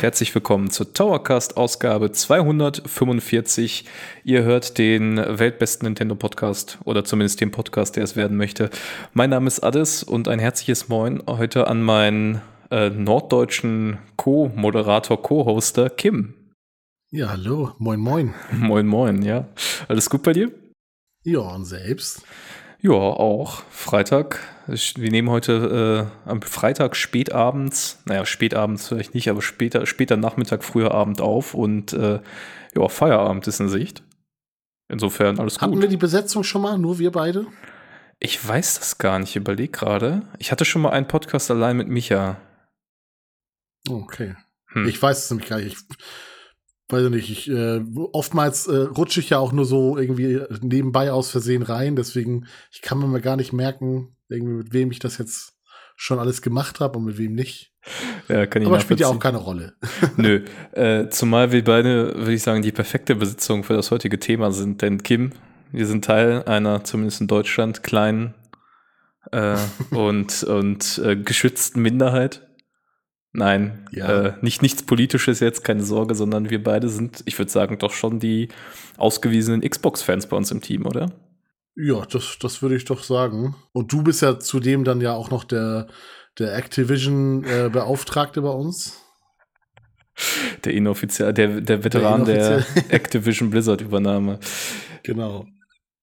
Herzlich willkommen zur Towercast Ausgabe 245. Ihr hört den weltbesten Nintendo Podcast oder zumindest den Podcast, der es werden möchte. Mein Name ist Addis und ein herzliches Moin heute an meinen äh, norddeutschen Co-Moderator, Co-Hoster Kim. Ja, hallo, moin moin. Moin moin, ja. Alles gut bei dir? Ja, und selbst? Ja, auch. Freitag. Wir nehmen heute äh, am Freitag spätabends, naja, spätabends vielleicht nicht, aber später, später Nachmittag, früher Abend auf und äh, ja, Feierabend ist in Sicht. Insofern alles gut. Hatten wir die Besetzung schon mal, nur wir beide? Ich weiß das gar nicht, ich überleg gerade. Ich hatte schon mal einen Podcast allein mit Micha. Okay. Hm. Ich weiß es nämlich gar nicht. Ich weiß ich nicht, ich, äh, oftmals äh, rutsche ich ja auch nur so irgendwie nebenbei aus Versehen rein, deswegen, ich kann mir mal gar nicht merken, irgendwie mit wem ich das jetzt schon alles gemacht habe und mit wem nicht. Ja, kann ich Aber spielt ja auch keine Rolle. Nö, äh, zumal wir beide, würde ich sagen, die perfekte Besitzung für das heutige Thema sind, denn Kim, wir sind Teil einer, zumindest in Deutschland, kleinen äh, und, und äh, geschützten Minderheit Nein, ja. äh, nicht nichts Politisches jetzt, keine Sorge, sondern wir beide sind, ich würde sagen, doch schon die ausgewiesenen Xbox-Fans bei uns im Team, oder? Ja, das, das würde ich doch sagen. Und du bist ja zudem dann ja auch noch der, der Activision-Beauftragte äh, bei uns. Der inoffiziell, der, der Veteran der, der Activision Blizzard-Übernahme. Genau.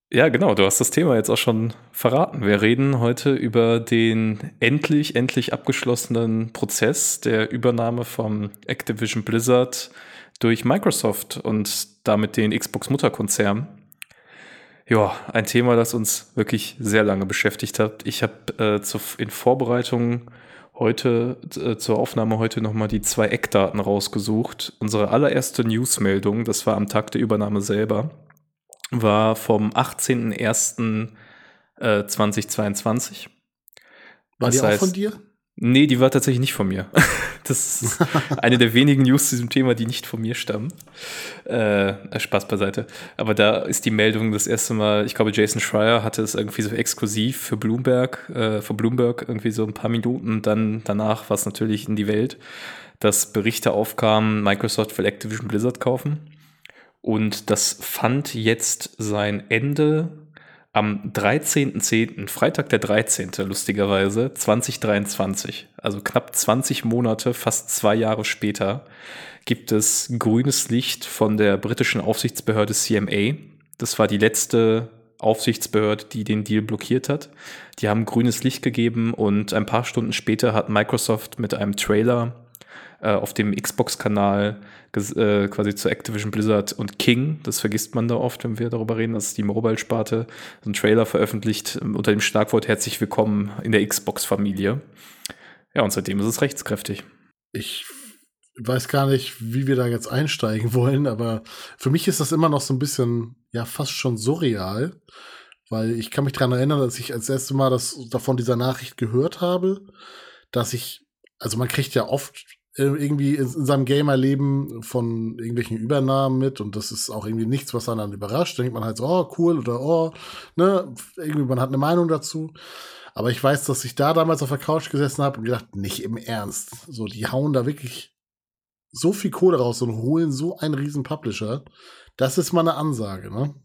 Ja, genau, du hast das Thema jetzt auch schon verraten. Wir reden heute über den endlich, endlich abgeschlossenen Prozess der Übernahme vom Activision Blizzard durch Microsoft und damit den Xbox-Mutterkonzern. Ja, ein Thema, das uns wirklich sehr lange beschäftigt hat. Ich habe äh, in Vorbereitung heute, äh, zur Aufnahme heute nochmal die zwei Eckdaten rausgesucht. Unsere allererste Newsmeldung, das war am Tag der Übernahme selber war vom 18.01.2022. Äh, war das die heißt, auch von dir? Nee, die war tatsächlich nicht von mir. Das ist eine der wenigen News zu diesem Thema, die nicht von mir stammen. Äh, Spaß beiseite. Aber da ist die Meldung das erste Mal, ich glaube, Jason Schreier hatte es irgendwie so exklusiv für Bloomberg, äh, für Bloomberg irgendwie so ein paar Minuten. Dann danach war es natürlich in die Welt, dass Berichte aufkamen, Microsoft will Activision Blizzard kaufen. Und das fand jetzt sein Ende am 13.10., Freitag der 13., lustigerweise, 2023. Also knapp 20 Monate, fast zwei Jahre später, gibt es grünes Licht von der britischen Aufsichtsbehörde CMA. Das war die letzte Aufsichtsbehörde, die den Deal blockiert hat. Die haben grünes Licht gegeben und ein paar Stunden später hat Microsoft mit einem Trailer äh, auf dem Xbox-Kanal äh, quasi zu Activision Blizzard und King, das vergisst man da oft, wenn wir darüber reden, das ist die Mobile-Sparte, so ein Trailer veröffentlicht ähm, unter dem Schlagwort Herzlich willkommen in der Xbox-Familie. Ja, und seitdem ist es rechtskräftig. Ich weiß gar nicht, wie wir da jetzt einsteigen wollen, aber für mich ist das immer noch so ein bisschen, ja, fast schon surreal, weil ich kann mich daran erinnern, dass ich als erstes Mal das davon dieser Nachricht gehört habe, dass ich, also man kriegt ja oft irgendwie in, in seinem Gamer-Leben von irgendwelchen Übernahmen mit und das ist auch irgendwie nichts, was einen dann überrascht. Da denkt man halt so, oh, cool oder oh, ne, irgendwie man hat eine Meinung dazu. Aber ich weiß, dass ich da damals auf der Couch gesessen habe und gedacht, nicht im Ernst. So, die hauen da wirklich so viel Kohle raus und holen so einen riesen Publisher. Das ist mal eine Ansage, ne?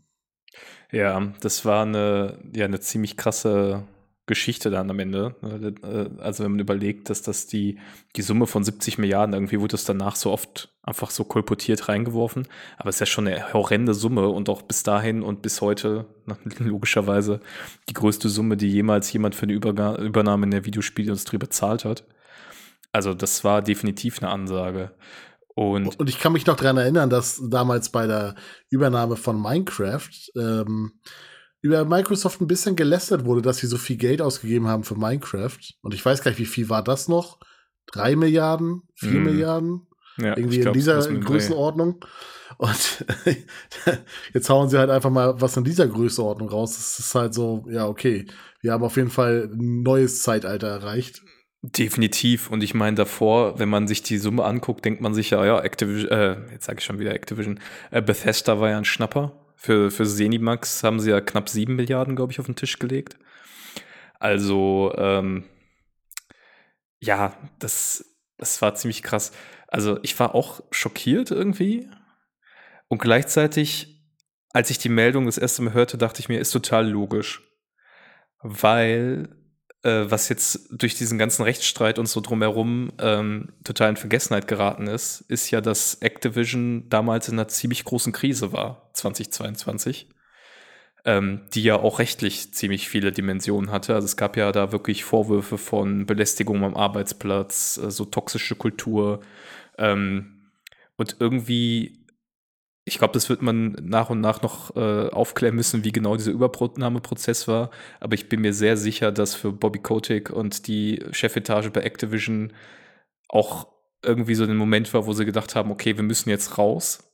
Ja, das war eine, ja, eine ziemlich krasse Geschichte dann am Ende. Äh, also wenn man überlegt, dass das die, die Summe von 70 Milliarden, irgendwie wurde es danach so oft einfach so kolportiert reingeworfen. Aber es ist ja schon eine horrende Summe und auch bis dahin und bis heute logischerweise die größte Summe, die jemals jemand für eine Übernahme in der Videospielindustrie bezahlt hat. Also das war definitiv eine Ansage. Und, und ich kann mich noch daran erinnern, dass damals bei der Übernahme von Minecraft ähm, über Microsoft ein bisschen gelästert wurde, dass sie so viel Geld ausgegeben haben für Minecraft. Und ich weiß gar nicht, wie viel war das noch? Drei Milliarden? Vier mm. Milliarden? Ja, Irgendwie glaub, in dieser Größenordnung. Und jetzt hauen sie halt einfach mal was in dieser Größenordnung raus. Das ist halt so, ja, okay. Wir haben auf jeden Fall ein neues Zeitalter erreicht. Definitiv. Und ich meine, davor, wenn man sich die Summe anguckt, denkt man sich ja, ja, Activision, äh, jetzt sage ich schon wieder Activision, äh, Bethesda war ja ein Schnapper. Für, für Zenimax haben sie ja knapp 7 Milliarden, glaube ich, auf den Tisch gelegt. Also, ähm, ja, das das war ziemlich krass. Also ich war auch schockiert irgendwie. Und gleichzeitig, als ich die Meldung das erste Mal hörte, dachte ich mir, ist total logisch. Weil äh, was jetzt durch diesen ganzen Rechtsstreit und so drumherum ähm, total in Vergessenheit geraten ist, ist ja, dass Activision damals in einer ziemlich großen Krise war, 2022. Ähm, die ja auch rechtlich ziemlich viele Dimensionen hatte. Also es gab ja da wirklich Vorwürfe von Belästigung am Arbeitsplatz, äh, so toxische Kultur. Ähm, und irgendwie ich glaube, das wird man nach und nach noch äh, aufklären müssen, wie genau dieser Übernahmeprozess war. Aber ich bin mir sehr sicher, dass für Bobby Kotick und die Chefetage bei Activision auch irgendwie so ein Moment war, wo sie gedacht haben, okay, wir müssen jetzt raus.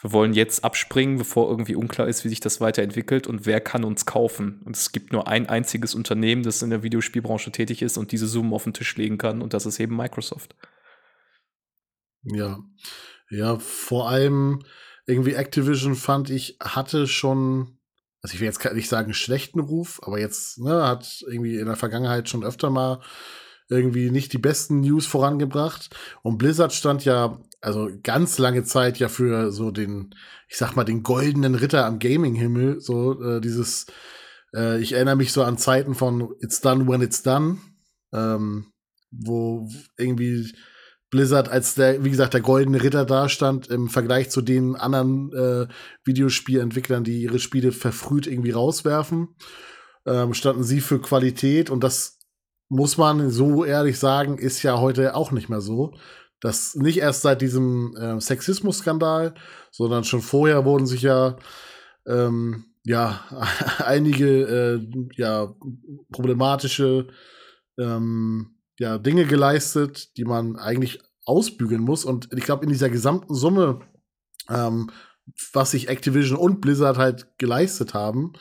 Wir wollen jetzt abspringen, bevor irgendwie unklar ist, wie sich das weiterentwickelt und wer kann uns kaufen. Und es gibt nur ein einziges Unternehmen, das in der Videospielbranche tätig ist und diese Summen auf den Tisch legen kann und das ist eben Microsoft. Ja, ja, vor allem irgendwie Activision fand ich, hatte schon, also ich will jetzt nicht sagen schlechten Ruf, aber jetzt ne, hat irgendwie in der Vergangenheit schon öfter mal irgendwie nicht die besten News vorangebracht. Und Blizzard stand ja, also ganz lange Zeit ja für so den, ich sag mal, den goldenen Ritter am Gaming-Himmel, so äh, dieses, äh, ich erinnere mich so an Zeiten von It's Done When It's Done, ähm, wo irgendwie Blizzard als der, wie gesagt, der goldene Ritter dastand im Vergleich zu den anderen äh, Videospielentwicklern, die ihre Spiele verfrüht irgendwie rauswerfen, ähm, standen sie für Qualität und das muss man so ehrlich sagen, ist ja heute auch nicht mehr so. Das nicht erst seit diesem äh, Sexismus-Skandal, sondern schon vorher wurden sich ja ähm, ja einige äh, ja problematische ähm, ja, Dinge geleistet, die man eigentlich ausbügeln muss. Und ich glaube, in dieser gesamten Summe, ähm, was sich Activision und Blizzard halt geleistet haben,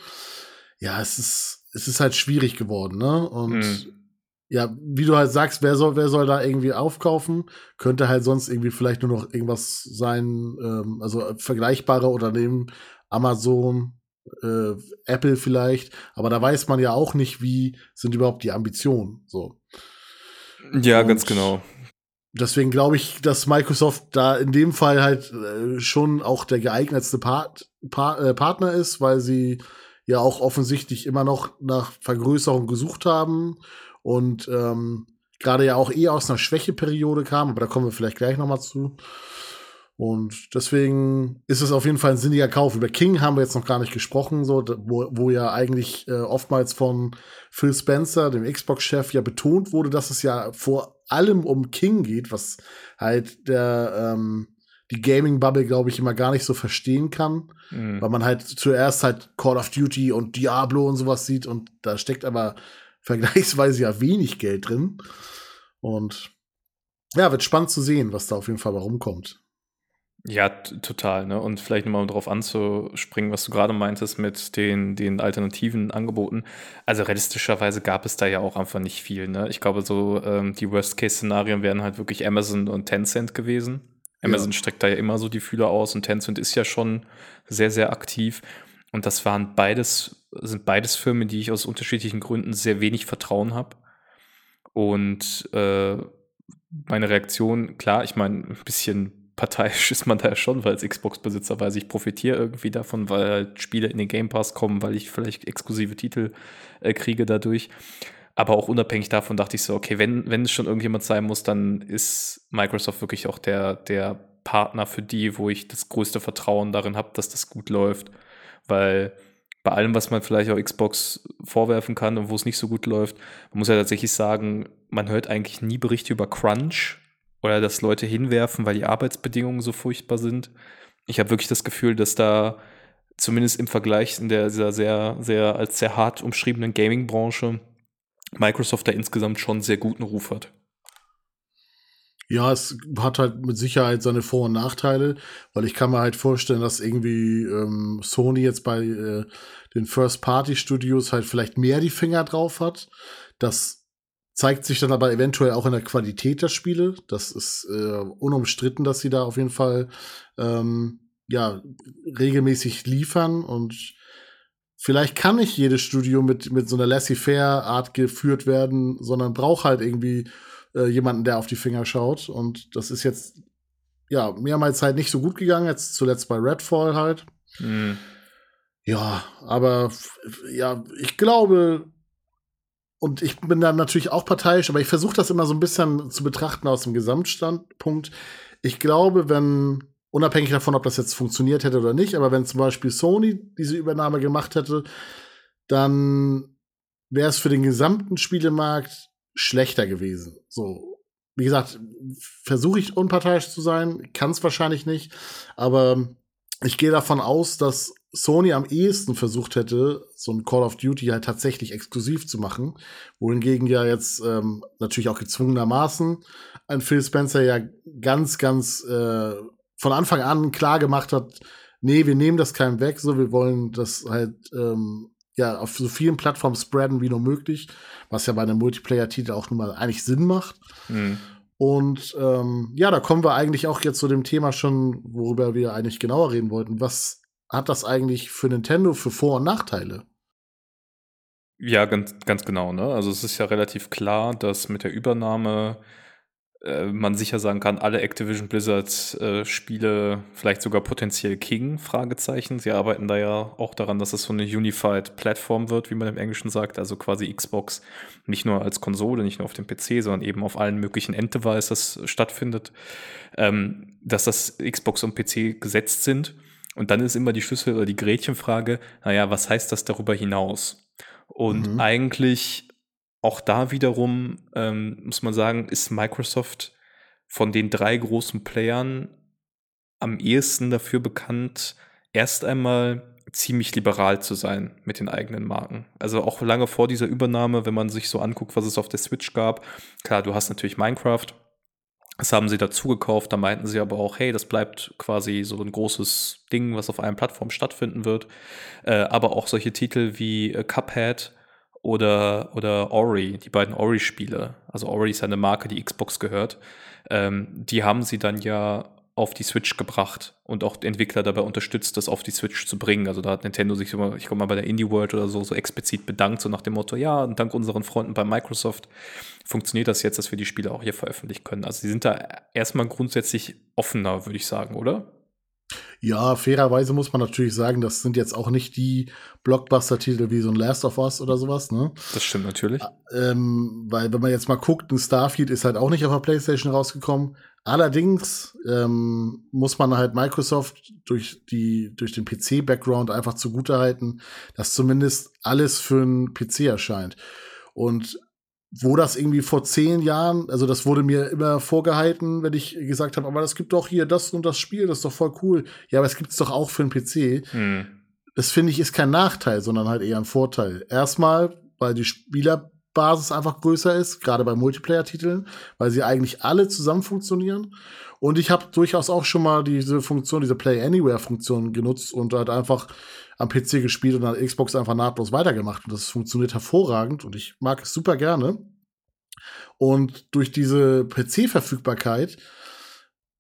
ja, es ist, es ist halt schwierig geworden, ne? Und mhm. ja, wie du halt sagst, wer soll, wer soll da irgendwie aufkaufen? Könnte halt sonst irgendwie vielleicht nur noch irgendwas sein, ähm, also vergleichbare Unternehmen, Amazon, äh, Apple vielleicht, aber da weiß man ja auch nicht, wie sind überhaupt die Ambitionen, so. Ja, und ganz genau. Deswegen glaube ich, dass Microsoft da in dem Fall halt äh, schon auch der geeignetste Part, pa äh, Partner ist, weil sie ja auch offensichtlich immer noch nach Vergrößerung gesucht haben und ähm, gerade ja auch eh aus einer Schwächeperiode kam, aber da kommen wir vielleicht gleich noch mal zu. Und deswegen ist es auf jeden Fall ein sinniger Kauf. Über King haben wir jetzt noch gar nicht gesprochen, so, wo, wo ja eigentlich äh, oftmals von Phil Spencer, dem Xbox-Chef, ja betont wurde, dass es ja vor allem um King geht, was halt der ähm, die Gaming-Bubble, glaube ich, immer gar nicht so verstehen kann. Mhm. Weil man halt zuerst halt Call of Duty und Diablo und sowas sieht und da steckt aber vergleichsweise ja wenig Geld drin. Und ja, wird spannend zu sehen, was da auf jeden Fall rumkommt. Ja, total. Ne? Und vielleicht nochmal darauf anzuspringen, was du gerade meintest mit den, den alternativen Angeboten. Also realistischerweise gab es da ja auch einfach nicht viel. Ne? Ich glaube, so ähm, die Worst-Case-Szenarien wären halt wirklich Amazon und Tencent gewesen. Amazon ja. streckt da ja immer so die Fühler aus und Tencent ist ja schon sehr, sehr aktiv. Und das waren beides, sind beides Firmen, die ich aus unterschiedlichen Gründen sehr wenig Vertrauen habe. Und äh, meine Reaktion, klar, ich meine, ein bisschen parteiisch ist man da ja schon, weil als Xbox-Besitzer weiß, ich profitiere irgendwie davon, weil halt Spiele in den Game Pass kommen, weil ich vielleicht exklusive Titel äh, kriege dadurch. Aber auch unabhängig davon dachte ich so, okay, wenn, wenn es schon irgendjemand sein muss, dann ist Microsoft wirklich auch der, der Partner für die, wo ich das größte Vertrauen darin habe, dass das gut läuft. Weil bei allem, was man vielleicht auch Xbox vorwerfen kann und wo es nicht so gut läuft, man muss ja tatsächlich sagen, man hört eigentlich nie Berichte über Crunch oder dass Leute hinwerfen, weil die Arbeitsbedingungen so furchtbar sind. Ich habe wirklich das Gefühl, dass da zumindest im Vergleich in der, dieser sehr, sehr als sehr hart umschriebenen Gaming-Branche Microsoft da insgesamt schon sehr guten Ruf hat. Ja, es hat halt mit Sicherheit seine Vor- und Nachteile, weil ich kann mir halt vorstellen, dass irgendwie ähm, Sony jetzt bei äh, den First-Party-Studios halt vielleicht mehr die Finger drauf hat, dass Zeigt sich dann aber eventuell auch in der Qualität der Spiele. Das ist äh, unumstritten, dass sie da auf jeden Fall ähm, ja regelmäßig liefern und vielleicht kann nicht jedes Studio mit mit so einer laissez-faire Art geführt werden, sondern braucht halt irgendwie äh, jemanden, der auf die Finger schaut. Und das ist jetzt ja mehrmals halt nicht so gut gegangen, jetzt zuletzt bei Redfall halt. Mhm. Ja, aber ja, ich glaube, und ich bin dann natürlich auch parteiisch, aber ich versuche das immer so ein bisschen zu betrachten aus dem Gesamtstandpunkt. Ich glaube, wenn, unabhängig davon, ob das jetzt funktioniert hätte oder nicht, aber wenn zum Beispiel Sony diese Übernahme gemacht hätte, dann wäre es für den gesamten Spielemarkt schlechter gewesen. So, wie gesagt, versuche ich unparteiisch zu sein, kann es wahrscheinlich nicht, aber ich gehe davon aus, dass Sony am ehesten versucht hätte, so ein Call of Duty halt tatsächlich exklusiv zu machen, wohingegen ja jetzt ähm, natürlich auch gezwungenermaßen ein Phil Spencer ja ganz, ganz äh, von Anfang an klar gemacht hat, nee, wir nehmen das keinem weg, so wir wollen das halt ähm, ja auf so vielen Plattformen spreaden wie nur möglich, was ja bei einem Multiplayer-Titel auch nun mal eigentlich Sinn macht. Mhm. Und ähm, ja, da kommen wir eigentlich auch jetzt zu dem Thema schon, worüber wir eigentlich genauer reden wollten. Was hat das eigentlich für Nintendo für Vor- und Nachteile? Ja, ganz, ganz genau. Ne? Also es ist ja relativ klar, dass mit der Übernahme äh, man sicher sagen kann, alle Activision Blizzard äh, vielleicht sogar potenziell King, Fragezeichen. Sie arbeiten da ja auch daran, dass es so eine Unified Plattform wird, wie man im Englischen sagt, also quasi Xbox nicht nur als Konsole, nicht nur auf dem PC, sondern eben auf allen möglichen Enddevices stattfindet, ähm, dass das Xbox und PC gesetzt sind. Und dann ist immer die Schlüssel oder die Gretchenfrage, naja, was heißt das darüber hinaus? Und mhm. eigentlich auch da wiederum, ähm, muss man sagen, ist Microsoft von den drei großen Playern am ehesten dafür bekannt, erst einmal ziemlich liberal zu sein mit den eigenen Marken. Also auch lange vor dieser Übernahme, wenn man sich so anguckt, was es auf der Switch gab. Klar, du hast natürlich Minecraft, das haben sie dazu gekauft, da meinten sie aber auch, hey, das bleibt quasi so ein großes Ding, was auf einer Plattform stattfinden wird. Äh, aber auch solche Titel wie äh, Cuphead oder, oder Ori, die beiden Ori-Spiele. Also Ori ist eine Marke, die Xbox gehört. Ähm, die haben sie dann ja auf die Switch gebracht und auch Entwickler dabei unterstützt, das auf die Switch zu bringen. Also da hat Nintendo sich immer, ich komme mal bei der Indie World oder so, so explizit bedankt, so nach dem Motto, ja, dank unseren Freunden bei Microsoft funktioniert das jetzt, dass wir die Spiele auch hier veröffentlichen können. Also sie sind da erstmal grundsätzlich offener, würde ich sagen, oder? Ja, fairerweise muss man natürlich sagen, das sind jetzt auch nicht die Blockbuster-Titel wie so ein Last of Us oder sowas, ne? Das stimmt natürlich. Ähm, weil, wenn man jetzt mal guckt, ein Starfield ist halt auch nicht auf der PlayStation rausgekommen. Allerdings ähm, muss man halt Microsoft durch, die, durch den PC-Background einfach zugutehalten, dass zumindest alles für einen PC erscheint. Und wo das irgendwie vor zehn Jahren, also das wurde mir immer vorgehalten, wenn ich gesagt habe, aber das gibt doch hier das und das Spiel, das ist doch voll cool. Ja, aber es gibt es doch auch für einen PC. Hm. Das finde ich ist kein Nachteil, sondern halt eher ein Vorteil. Erstmal, weil die Spielerbasis einfach größer ist, gerade bei Multiplayer-Titeln, weil sie eigentlich alle zusammen funktionieren. Und ich habe durchaus auch schon mal diese Funktion, diese Play Anywhere-Funktion genutzt und halt einfach am PC gespielt und an Xbox einfach nahtlos weitergemacht. Und das funktioniert hervorragend und ich mag es super gerne. Und durch diese PC-Verfügbarkeit,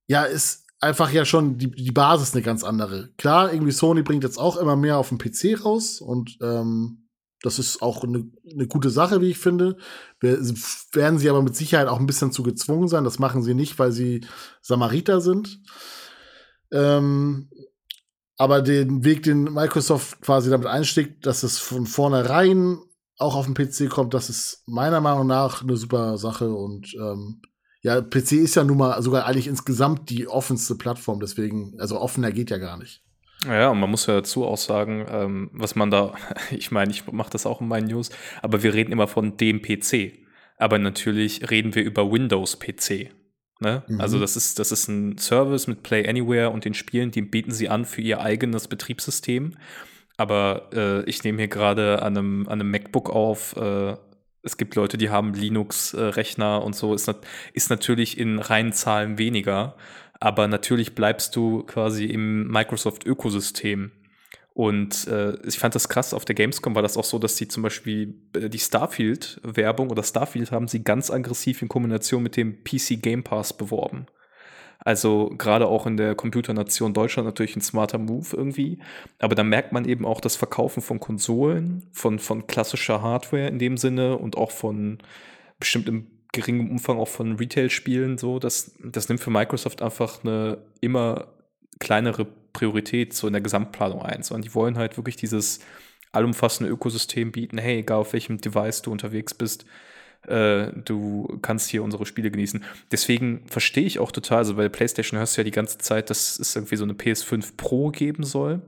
ja, ist einfach ja schon die, die Basis eine ganz andere. Klar, irgendwie Sony bringt jetzt auch immer mehr auf dem PC raus und ähm, das ist auch eine, eine gute Sache, wie ich finde. Wir, werden sie aber mit Sicherheit auch ein bisschen zu gezwungen sein. Das machen sie nicht, weil sie Samariter sind. Ähm, aber den Weg, den Microsoft quasi damit einsteckt, dass es von vornherein auch auf dem PC kommt, das ist meiner Meinung nach eine super Sache. Und ähm, ja, PC ist ja nun mal sogar eigentlich insgesamt die offenste Plattform, deswegen, also offener geht ja gar nicht. Ja, und man muss ja dazu auch sagen, ähm, was man da, ich meine, ich mache das auch in meinen News, aber wir reden immer von dem PC. Aber natürlich reden wir über Windows-PC. Ne? Mhm. Also das ist, das ist ein Service mit Play Anywhere und den Spielen, die bieten sie an für ihr eigenes Betriebssystem. Aber äh, ich nehme hier gerade an einem, an einem MacBook auf. Äh, es gibt Leute, die haben Linux-Rechner und so. Ist, ist natürlich in reinen Zahlen weniger. Aber natürlich bleibst du quasi im Microsoft-Ökosystem. Und äh, ich fand das krass, auf der Gamescom war das auch so, dass sie zum Beispiel äh, die Starfield-Werbung oder Starfield haben sie ganz aggressiv in Kombination mit dem PC Game Pass beworben. Also gerade auch in der Computernation Deutschland natürlich ein smarter Move irgendwie. Aber da merkt man eben auch das Verkaufen von Konsolen, von, von klassischer Hardware in dem Sinne und auch von bestimmtem geringem Umfang auch von Retail-Spielen so. Das, das nimmt für Microsoft einfach eine immer kleinere Priorität so in der Gesamtplanung ein. Sondern die wollen halt wirklich dieses allumfassende Ökosystem bieten. Hey, egal auf welchem Device du unterwegs bist, äh, du kannst hier unsere Spiele genießen. Deswegen verstehe ich auch total, also bei PlayStation hörst du ja die ganze Zeit, dass es irgendwie so eine PS5 Pro geben soll.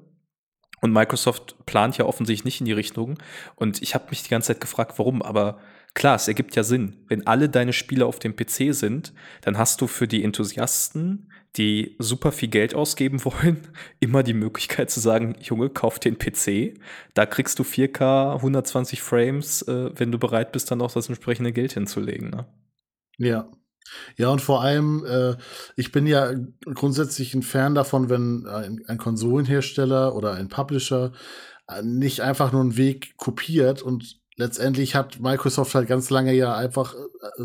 Und Microsoft plant ja offensichtlich nicht in die Richtung. Und ich habe mich die ganze Zeit gefragt, warum. Aber klar, es ergibt ja Sinn. Wenn alle deine Spiele auf dem PC sind, dann hast du für die Enthusiasten, die super viel Geld ausgeben wollen, immer die Möglichkeit zu sagen, Junge, kauf den PC. Da kriegst du 4K, 120 Frames, äh, wenn du bereit bist, dann auch das entsprechende Geld hinzulegen. Ne? Ja, ja, und vor allem, äh, ich bin ja grundsätzlich ein Fan davon, wenn ein, ein Konsolenhersteller oder ein Publisher äh, nicht einfach nur einen Weg kopiert und letztendlich hat Microsoft halt ganz lange ja einfach äh,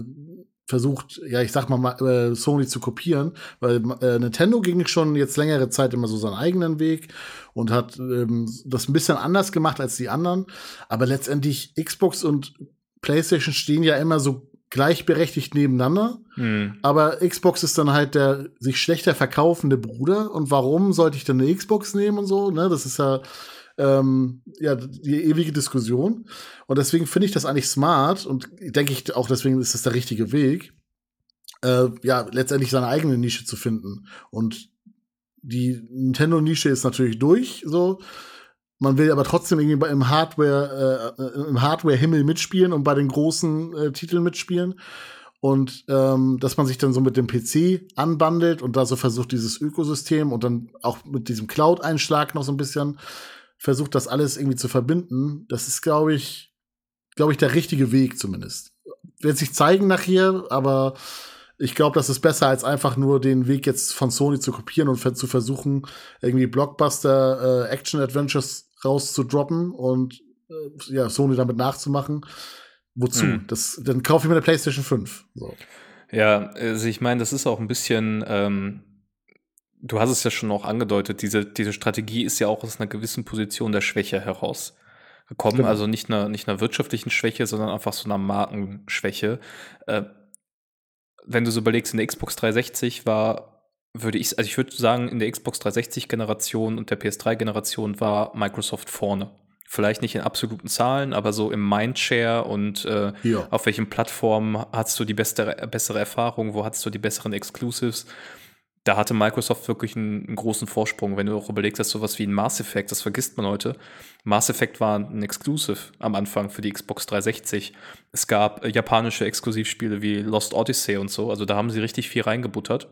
versucht, ja, ich sag mal, äh, Sony zu kopieren, weil äh, Nintendo ging schon jetzt längere Zeit immer so seinen eigenen Weg und hat ähm, das ein bisschen anders gemacht als die anderen. Aber letztendlich Xbox und PlayStation stehen ja immer so gleichberechtigt nebeneinander. Mhm. Aber Xbox ist dann halt der sich schlechter verkaufende Bruder. Und warum sollte ich dann eine Xbox nehmen und so? Ne, das ist ja, ähm, ja die ewige Diskussion. Und deswegen finde ich das eigentlich smart und denke ich auch, deswegen ist das der richtige Weg, äh, ja, letztendlich seine eigene Nische zu finden. Und die Nintendo-Nische ist natürlich durch, so. Man will aber trotzdem irgendwie im Hardware, äh, im Hardware-Himmel mitspielen und bei den großen äh, Titeln mitspielen. Und ähm, dass man sich dann so mit dem PC anbandelt und da so versucht, dieses Ökosystem und dann auch mit diesem Cloud-Einschlag noch so ein bisschen versucht, das alles irgendwie zu verbinden. Das ist, glaube ich, glaube ich, der richtige Weg zumindest. Wird sich zeigen nachher, aber ich glaube, das ist besser, als einfach nur den Weg jetzt von Sony zu kopieren und zu versuchen, irgendwie Blockbuster äh, Action-Adventures rauszudroppen und äh, ja, Sony damit nachzumachen. Wozu? Mhm. Das, dann kaufe ich mir eine PlayStation 5. So. Ja, also ich meine, das ist auch ein bisschen, ähm, du hast es ja schon auch angedeutet, diese, diese Strategie ist ja auch aus einer gewissen Position der Schwäche herausgekommen. Genau. Also nicht einer, nicht einer wirtschaftlichen Schwäche, sondern einfach so einer Markenschwäche. Äh, wenn du so überlegst, in der Xbox 360 war, würde ich, also ich würde sagen, in der Xbox 360-Generation und der PS3-Generation war Microsoft vorne. Vielleicht nicht in absoluten Zahlen, aber so im Mindshare und äh, ja. auf welchen Plattformen hast du die beste, bessere Erfahrung, wo hast du die besseren Exclusives da hatte Microsoft wirklich einen, einen, großen Vorsprung. Wenn du auch überlegst, dass sowas wie ein Mass Effect, das vergisst man heute. Mass Effect war ein Exclusive am Anfang für die Xbox 360. Es gab äh, japanische Exklusivspiele wie Lost Odyssey und so. Also da haben sie richtig viel reingebuttert.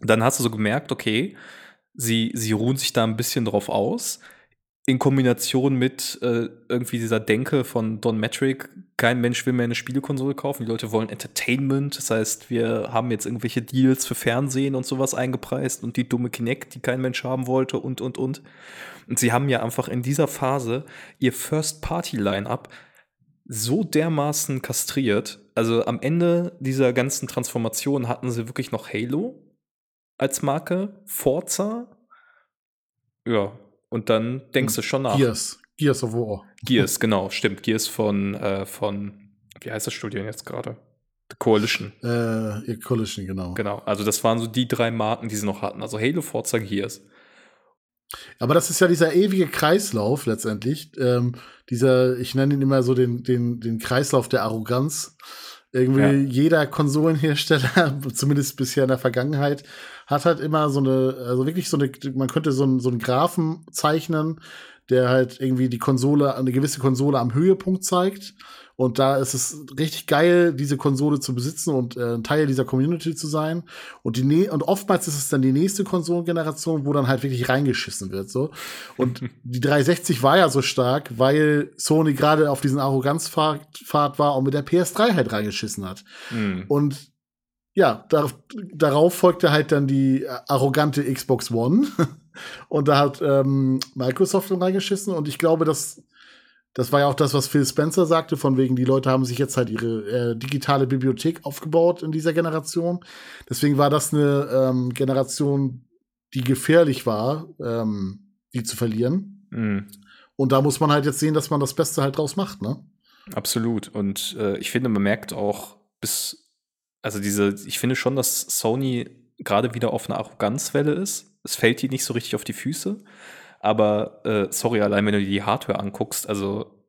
Dann hast du so gemerkt, okay, sie, sie ruhen sich da ein bisschen drauf aus in Kombination mit äh, irgendwie dieser Denke von Don Metric, kein Mensch will mehr eine Spielekonsole kaufen, die Leute wollen Entertainment, das heißt, wir haben jetzt irgendwelche Deals für Fernsehen und sowas eingepreist und die dumme Kinect, die kein Mensch haben wollte und, und, und. Und sie haben ja einfach in dieser Phase ihr First-Party-Line-Up so dermaßen kastriert. Also am Ende dieser ganzen Transformation hatten sie wirklich noch Halo als Marke, Forza, ja, und dann denkst du schon nach. Gears. Gears of War. Gears, genau, stimmt. Gears von, äh, von wie heißt das Studio jetzt gerade? The Coalition. Äh, Coalition, genau. Genau, also das waren so die drei Marken, die sie noch hatten. Also Halo, Forza, Gears. Aber das ist ja dieser ewige Kreislauf letztendlich. Ähm, dieser, ich nenne ihn immer so den, den, den Kreislauf der Arroganz. Irgendwie ja. jeder Konsolenhersteller, zumindest bisher in der Vergangenheit, hat halt immer so eine, also wirklich so eine, man könnte so einen, so einen Graphen zeichnen, der halt irgendwie die Konsole, eine gewisse Konsole am Höhepunkt zeigt. Und da ist es richtig geil, diese Konsole zu besitzen und äh, Teil dieser Community zu sein. Und die und oftmals ist es dann die nächste Konsolengeneration, wo dann halt wirklich reingeschissen wird. So. Und die 360 war ja so stark, weil Sony gerade auf diesen Arroganzpfad war und mit der PS3 halt reingeschissen hat. Mhm. Und ja, darauf, darauf folgte halt dann die arrogante Xbox One. und da hat ähm, Microsoft dann reingeschissen. Und ich glaube, dass das war ja auch das, was Phil Spencer sagte, von wegen, die Leute haben sich jetzt halt ihre äh, digitale Bibliothek aufgebaut in dieser Generation. Deswegen war das eine ähm, Generation, die gefährlich war, ähm, die zu verlieren. Mhm. Und da muss man halt jetzt sehen, dass man das Beste halt draus macht, ne? Absolut. Und äh, ich finde, man merkt auch bis, also diese, ich finde schon, dass Sony gerade wieder auf einer Arroganzwelle ist. Es fällt die nicht so richtig auf die Füße. Aber äh, sorry, allein wenn du dir die Hardware anguckst, also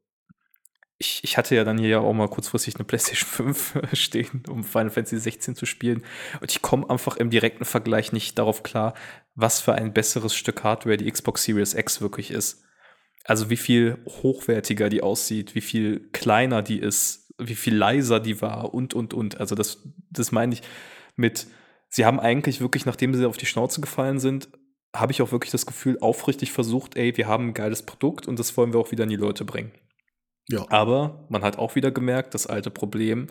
ich, ich hatte ja dann hier ja auch mal kurzfristig eine PlayStation 5 stehen, um Final Fantasy 16 zu spielen. Und ich komme einfach im direkten Vergleich nicht darauf klar, was für ein besseres Stück Hardware die Xbox Series X wirklich ist. Also wie viel hochwertiger die aussieht, wie viel kleiner die ist, wie viel leiser die war und, und, und. Also das, das meine ich mit, sie haben eigentlich wirklich, nachdem sie auf die Schnauze gefallen sind, habe ich auch wirklich das Gefühl, aufrichtig versucht, ey, wir haben ein geiles Produkt und das wollen wir auch wieder an die Leute bringen. Ja. Aber man hat auch wieder gemerkt, das alte Problem,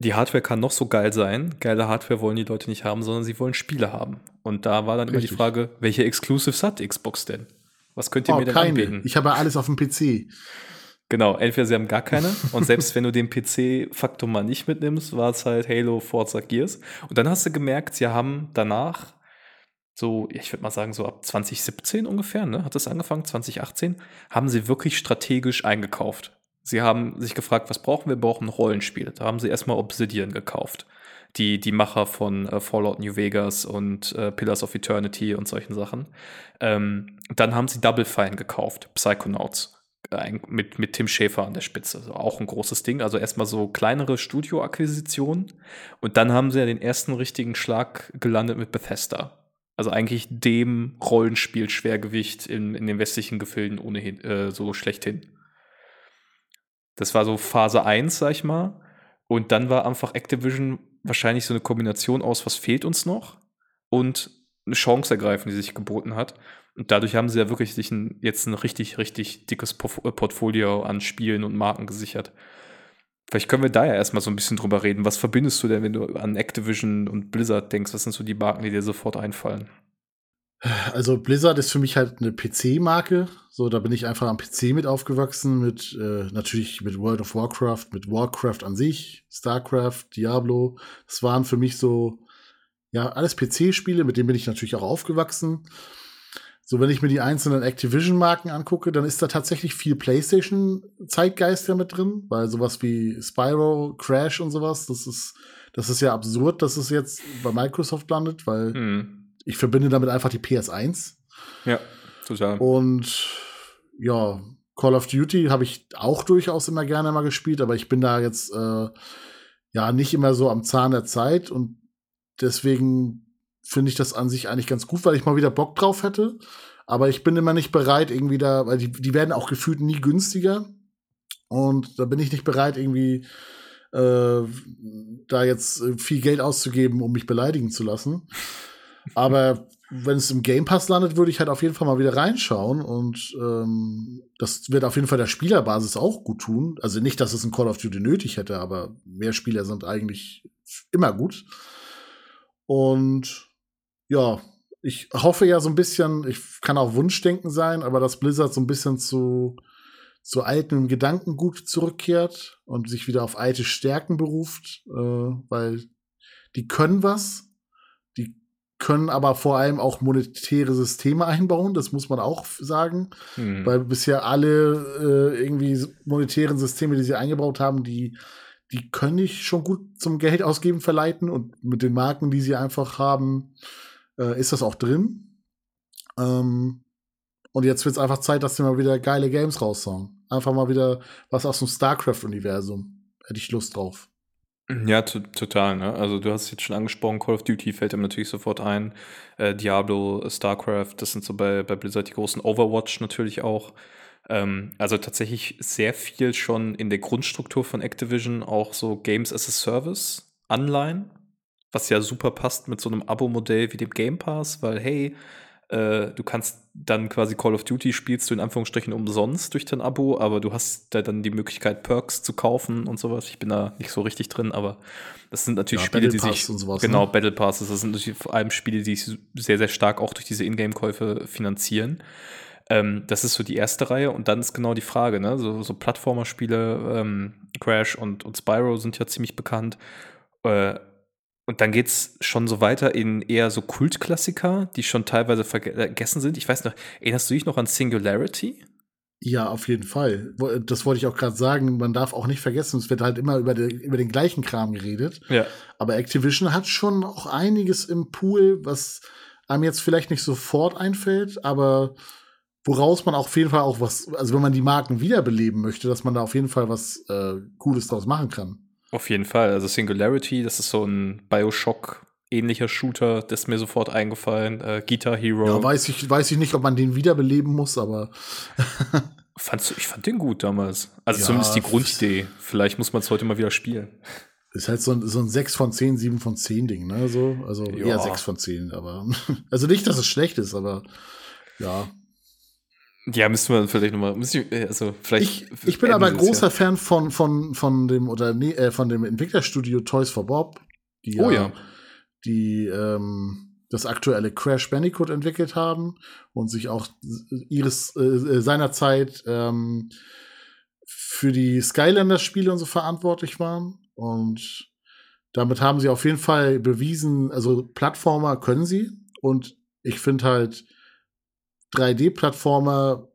die Hardware kann noch so geil sein. Geile Hardware wollen die Leute nicht haben, sondern sie wollen Spiele haben. Und da war dann Richtig. immer die Frage, welche Exclusives hat Xbox denn? Was könnt ihr oh, mir denn keine. anbieten? Ich habe ja alles auf dem PC. Genau, entweder sie haben gar keine und selbst wenn du den PC-Faktor mal nicht mitnimmst, war es halt Halo, Forza, Gears. Und dann hast du gemerkt, sie haben danach so, ich würde mal sagen, so ab 2017 ungefähr, ne, hat es angefangen, 2018, haben sie wirklich strategisch eingekauft. Sie haben sich gefragt, was brauchen wir? Wir brauchen ein Rollenspiel. Da haben sie erstmal Obsidian gekauft. Die, die Macher von äh, Fallout New Vegas und äh, Pillars of Eternity und solchen Sachen. Ähm, dann haben sie Double Fine gekauft, Psychonauts. Mit, mit Tim Schäfer an der Spitze. Also auch ein großes Ding. Also erstmal so kleinere Studio-Akquisitionen. Und dann haben sie ja den ersten richtigen Schlag gelandet mit Bethesda. Also eigentlich dem Rollenspiel-Schwergewicht in, in den westlichen Gefilden ohnehin äh, so schlechthin. Das war so Phase 1, sag ich mal. Und dann war einfach Activision wahrscheinlich so eine Kombination aus, was fehlt uns noch und eine Chance ergreifen, die sich geboten hat. Und dadurch haben sie ja wirklich sich ein, jetzt ein richtig, richtig dickes Portfolio an Spielen und Marken gesichert. Vielleicht können wir da ja erstmal so ein bisschen drüber reden. Was verbindest du denn, wenn du an Activision und Blizzard denkst? Was sind so die Marken, die dir sofort einfallen? Also Blizzard ist für mich halt eine PC-Marke. So, da bin ich einfach am PC mit aufgewachsen, mit äh, natürlich mit World of Warcraft, mit Warcraft an sich, StarCraft, Diablo. Das waren für mich so ja alles PC-Spiele, mit denen bin ich natürlich auch aufgewachsen. So, wenn ich mir die einzelnen Activision-Marken angucke, dann ist da tatsächlich viel PlayStation-Zeitgeist ja mit drin, weil sowas wie Spyro, Crash und sowas, das ist, das ist ja absurd, dass es jetzt bei Microsoft landet, weil hm. ich verbinde damit einfach die PS1. Ja, total. Und ja, Call of Duty habe ich auch durchaus immer gerne mal gespielt, aber ich bin da jetzt äh, ja nicht immer so am Zahn der Zeit und deswegen finde ich das an sich eigentlich ganz gut, weil ich mal wieder Bock drauf hätte. Aber ich bin immer nicht bereit, irgendwie da, weil die, die werden auch gefühlt nie günstiger. Und da bin ich nicht bereit, irgendwie äh, da jetzt viel Geld auszugeben, um mich beleidigen zu lassen. Aber wenn es im Game Pass landet, würde ich halt auf jeden Fall mal wieder reinschauen und ähm, das wird auf jeden Fall der Spielerbasis auch gut tun. Also nicht, dass es ein Call of Duty nötig hätte, aber mehr Spieler sind eigentlich immer gut. Und ja, ich hoffe ja so ein bisschen, ich kann auch Wunschdenken sein, aber dass Blizzard so ein bisschen zu, zu alten Gedankengut zurückkehrt und sich wieder auf alte Stärken beruft, äh, weil die können was, die können aber vor allem auch monetäre Systeme einbauen, das muss man auch sagen, mhm. weil bisher alle äh, irgendwie monetären Systeme, die sie eingebaut haben, die die können ich schon gut zum Geld ausgeben verleiten und mit den Marken, die sie einfach haben, äh, ist das auch drin. Ähm, und jetzt wird es einfach Zeit, dass sie mal wieder geile Games raushauen. Einfach mal wieder was aus dem StarCraft-Universum. Hätte ich Lust drauf. Ja, total. Ne? Also du hast es jetzt schon angesprochen, Call of Duty fällt ihm natürlich sofort ein. Äh, Diablo, StarCraft, das sind so bei, bei Blizzard die großen Overwatch natürlich auch. Ähm, also tatsächlich sehr viel schon in der Grundstruktur von Activision, auch so Games as a Service, Anleihen was ja super passt mit so einem Abo-Modell wie dem Game Pass, weil hey, äh, du kannst dann quasi Call of Duty spielst du in Anführungsstrichen umsonst durch dein Abo, aber du hast da dann die Möglichkeit, Perks zu kaufen und sowas. Ich bin da nicht so richtig drin, aber das sind natürlich ja, Spiele, die sich. Sowas, genau, ne? Battle Passes, das sind natürlich vor allem Spiele, die sich sehr, sehr stark auch durch diese Ingame-Käufe finanzieren. Ähm, das ist so die erste Reihe und dann ist genau die Frage, ne? So, so Plattformer-Spiele, ähm, Crash und, und Spyro sind ja ziemlich bekannt. Äh, und dann geht es schon so weiter in eher so Kultklassiker, die schon teilweise vergessen sind. Ich weiß noch, erinnerst du dich noch an Singularity? Ja, auf jeden Fall. Das wollte ich auch gerade sagen. Man darf auch nicht vergessen, es wird halt immer über, den, über den gleichen Kram geredet. Ja. Aber Activision hat schon auch einiges im Pool, was einem jetzt vielleicht nicht sofort einfällt, aber woraus man auf jeden Fall auch was, also wenn man die Marken wiederbeleben möchte, dass man da auf jeden Fall was äh, Cooles draus machen kann. Auf jeden Fall. Also Singularity, das ist so ein Bioshock ähnlicher Shooter, das ist mir sofort eingefallen. Äh, Guitar Hero. Ja, weiß ich, weiß ich nicht, ob man den wiederbeleben muss, aber. Fandst du, ich fand den gut damals. Also ja, zumindest die Grundidee. Vielleicht muss man es heute mal wieder spielen. Ist halt so ein, so ein 6 von 10, 7 von 10 Ding, ne? So, also ja. eher 6 von 10, aber. Also nicht, dass es schlecht ist, aber ja. Ja, müssen wir vielleicht nochmal, also vielleicht. Ich, ich bin aber großer ja. Fan von, von, von dem, oder nee, äh, von dem Entwicklerstudio Toys for Bob. Die oh ja die ähm, das aktuelle Crash Bandicoot entwickelt haben und sich auch ihres äh, äh, seinerzeit ähm, für die Skylanders-Spiele und so verantwortlich waren. Und damit haben sie auf jeden Fall bewiesen, also Plattformer können sie. Und ich finde halt, 3D-Plattformer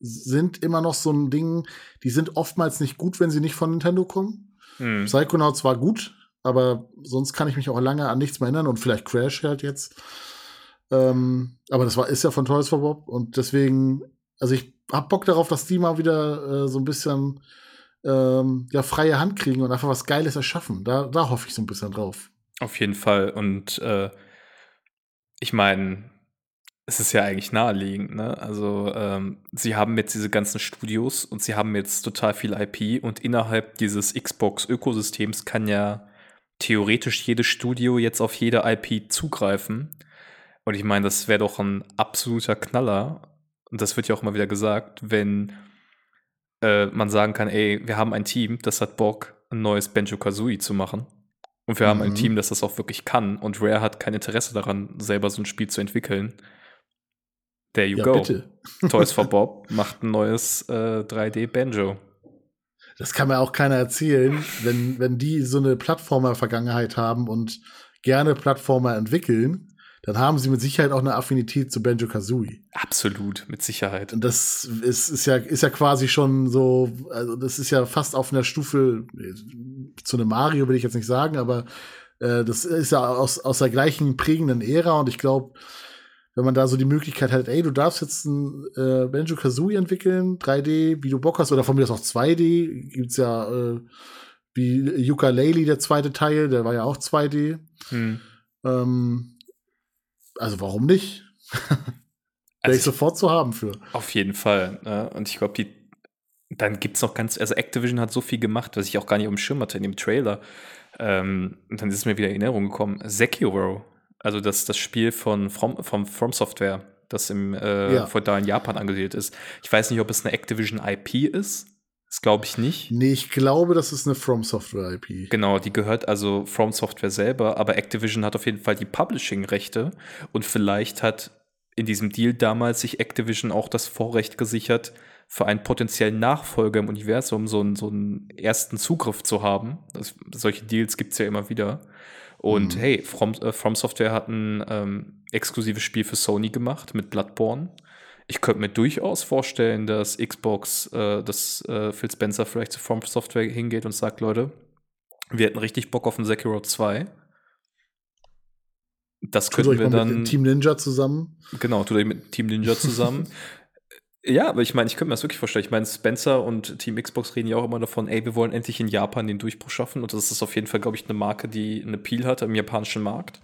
sind immer noch so ein Ding, die sind oftmals nicht gut, wenn sie nicht von Nintendo kommen. Hm. Psychonauts war gut, aber sonst kann ich mich auch lange an nichts mehr erinnern und vielleicht Crash halt jetzt. Ähm, aber das war, ist ja von Toys for Bob und deswegen, also ich hab Bock darauf, dass die mal wieder äh, so ein bisschen ähm, ja, freie Hand kriegen und einfach was Geiles erschaffen. Da, da hoffe ich so ein bisschen drauf. Auf jeden Fall. Und äh, ich meine, es ist ja eigentlich naheliegend, ne? Also, ähm, sie haben jetzt diese ganzen Studios und sie haben jetzt total viel IP und innerhalb dieses Xbox-Ökosystems kann ja theoretisch jedes Studio jetzt auf jede IP zugreifen. Und ich meine, das wäre doch ein absoluter Knaller. Und das wird ja auch immer wieder gesagt, wenn äh, man sagen kann, ey, wir haben ein Team, das hat Bock, ein neues Benjo Kazooie zu machen. Und wir mhm. haben ein mhm. Team, das das auch wirklich kann. Und Rare hat kein Interesse daran, selber so ein Spiel zu entwickeln. There you ja, go. Bitte. Toys for Bob macht ein neues äh, 3D-Banjo. Das kann mir auch keiner erzählen, wenn, wenn die so eine Plattformer-Vergangenheit haben und gerne Plattformer entwickeln, dann haben sie mit Sicherheit auch eine Affinität zu Banjo Kazooie. Absolut, mit Sicherheit. Und das ist, ist, ja, ist ja quasi schon so, also das ist ja fast auf einer Stufe zu einem Mario, will ich jetzt nicht sagen, aber äh, das ist ja aus, aus der gleichen prägenden Ära und ich glaube, wenn man da so die Möglichkeit hat, ey, du darfst jetzt ein äh, Banjo Kazooie entwickeln, 3D, wie du Bock hast, oder von mir aus auch 2D, gibt's ja äh, wie Ukulele, der zweite Teil, der war ja auch 2D. Hm. Ähm, also warum nicht? Wäre also ich sofort zu haben für. Auf jeden Fall. Ne? Und ich glaube, die dann gibt's noch ganz, also Activision hat so viel gemacht, was ich auch gar nicht umschirm hatte in dem Trailer. Ähm, und dann ist mir wieder in Erinnerung gekommen. Sekiro also das, das Spiel von From, von From Software, das im äh, ja. da in Japan angesiedelt ist. Ich weiß nicht, ob es eine Activision IP ist. Das glaube ich nicht. Nee, ich glaube, das ist eine From Software IP. Genau, die gehört also From Software selber, aber Activision hat auf jeden Fall die Publishing-Rechte und vielleicht hat in diesem Deal damals sich Activision auch das Vorrecht gesichert, für einen potenziellen Nachfolger im Universum so einen, so einen ersten Zugriff zu haben. Das, solche Deals gibt es ja immer wieder. Und mhm. hey, From, äh, From Software hat ein ähm, exklusives Spiel für Sony gemacht mit Bloodborne. Ich könnte mir durchaus vorstellen, dass Xbox, äh, dass äh, Phil Spencer vielleicht zu From Software hingeht und sagt, Leute, wir hätten richtig Bock auf ein Sekiro 2. Das könnten wir dann. Mit Team Ninja zusammen. Genau, tut euch mit Team Ninja zusammen. Ja, aber ich meine, ich könnte mir das wirklich vorstellen. Ich meine, Spencer und Team Xbox reden ja auch immer davon, ey, wir wollen endlich in Japan den Durchbruch schaffen. Und das ist auf jeden Fall, glaube ich, eine Marke, die einen Appeal hat im japanischen Markt.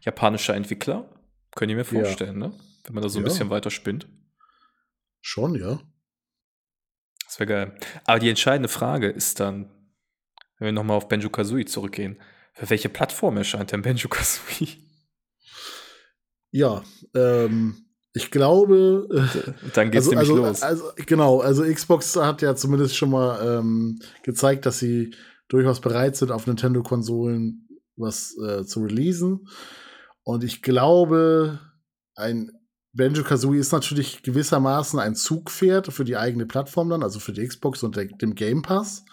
Japanischer Entwickler. Könnt ihr mir vorstellen, ja. ne? Wenn man da so ein ja. bisschen weiter spinnt. Schon, ja. Das wäre geil. Aber die entscheidende Frage ist dann, wenn wir nochmal auf Benjo Kazooie zurückgehen, für welche Plattform erscheint denn Benjo Kazooie? Ja, ähm, ich glaube. Dann geht's also, nämlich also, los. Also, genau, also Xbox hat ja zumindest schon mal ähm, gezeigt, dass sie durchaus bereit sind, auf Nintendo-Konsolen was äh, zu releasen. Und ich glaube, ein Banjo Kazooie ist natürlich gewissermaßen ein Zugpferd für die eigene Plattform dann, also für die Xbox und der, dem Game Pass.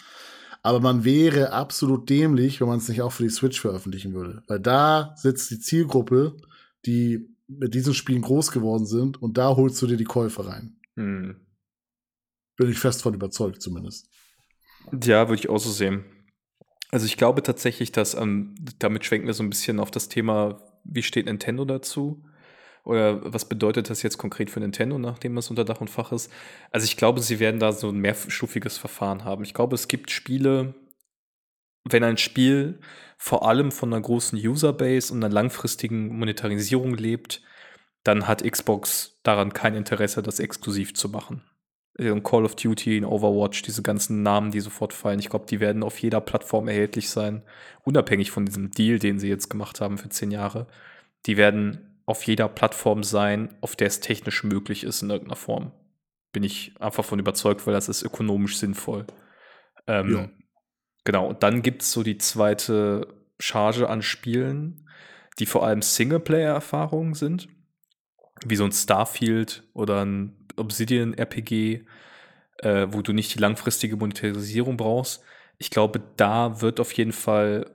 Aber man wäre absolut dämlich, wenn man es nicht auch für die Switch veröffentlichen würde. Weil da sitzt die Zielgruppe, die mit diesen Spielen groß geworden sind und da holst du dir die Käufe rein. Hm. Bin ich fest von überzeugt, zumindest. Ja, würde ich auch so sehen. Also ich glaube tatsächlich, dass ähm, damit schwenken wir so ein bisschen auf das Thema, wie steht Nintendo dazu? Oder was bedeutet das jetzt konkret für Nintendo, nachdem es unter Dach und Fach ist? Also ich glaube, sie werden da so ein mehrstufiges Verfahren haben. Ich glaube, es gibt Spiele, wenn ein Spiel vor allem von einer großen Userbase und einer langfristigen Monetarisierung lebt, dann hat Xbox daran kein Interesse, das exklusiv zu machen. In Call of Duty, in Overwatch, diese ganzen Namen, die sofort fallen, ich glaube, die werden auf jeder Plattform erhältlich sein, unabhängig von diesem Deal, den sie jetzt gemacht haben für zehn Jahre. Die werden auf jeder Plattform sein, auf der es technisch möglich ist in irgendeiner Form. Bin ich einfach von überzeugt, weil das ist ökonomisch sinnvoll. Ähm, ja. Genau, und dann gibt es so die zweite Charge an Spielen, die vor allem Singleplayer-Erfahrungen sind, wie so ein Starfield oder ein Obsidian-RPG, äh, wo du nicht die langfristige Monetarisierung brauchst. Ich glaube, da wird auf jeden Fall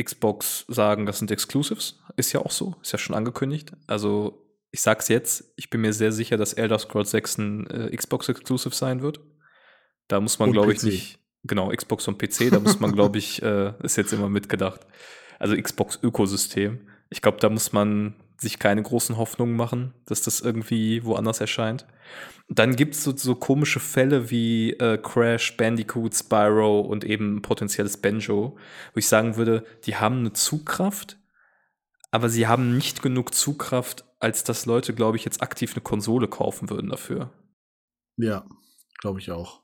Xbox sagen, das sind Exclusives. Ist ja auch so, ist ja schon angekündigt. Also ich sag's jetzt, ich bin mir sehr sicher, dass Elder Scrolls 6 ein äh, Xbox Exclusive sein wird. Da muss man, glaube ich, nicht. Genau, Xbox und PC, da muss man, glaube ich, äh, ist jetzt immer mitgedacht. Also Xbox Ökosystem. Ich glaube, da muss man sich keine großen Hoffnungen machen, dass das irgendwie woanders erscheint. Dann gibt es so, so, komische Fälle wie äh, Crash, Bandicoot, Spyro und eben potenzielles Banjo, wo ich sagen würde, die haben eine Zugkraft, aber sie haben nicht genug Zugkraft, als dass Leute, glaube ich, jetzt aktiv eine Konsole kaufen würden dafür. Ja, glaube ich auch.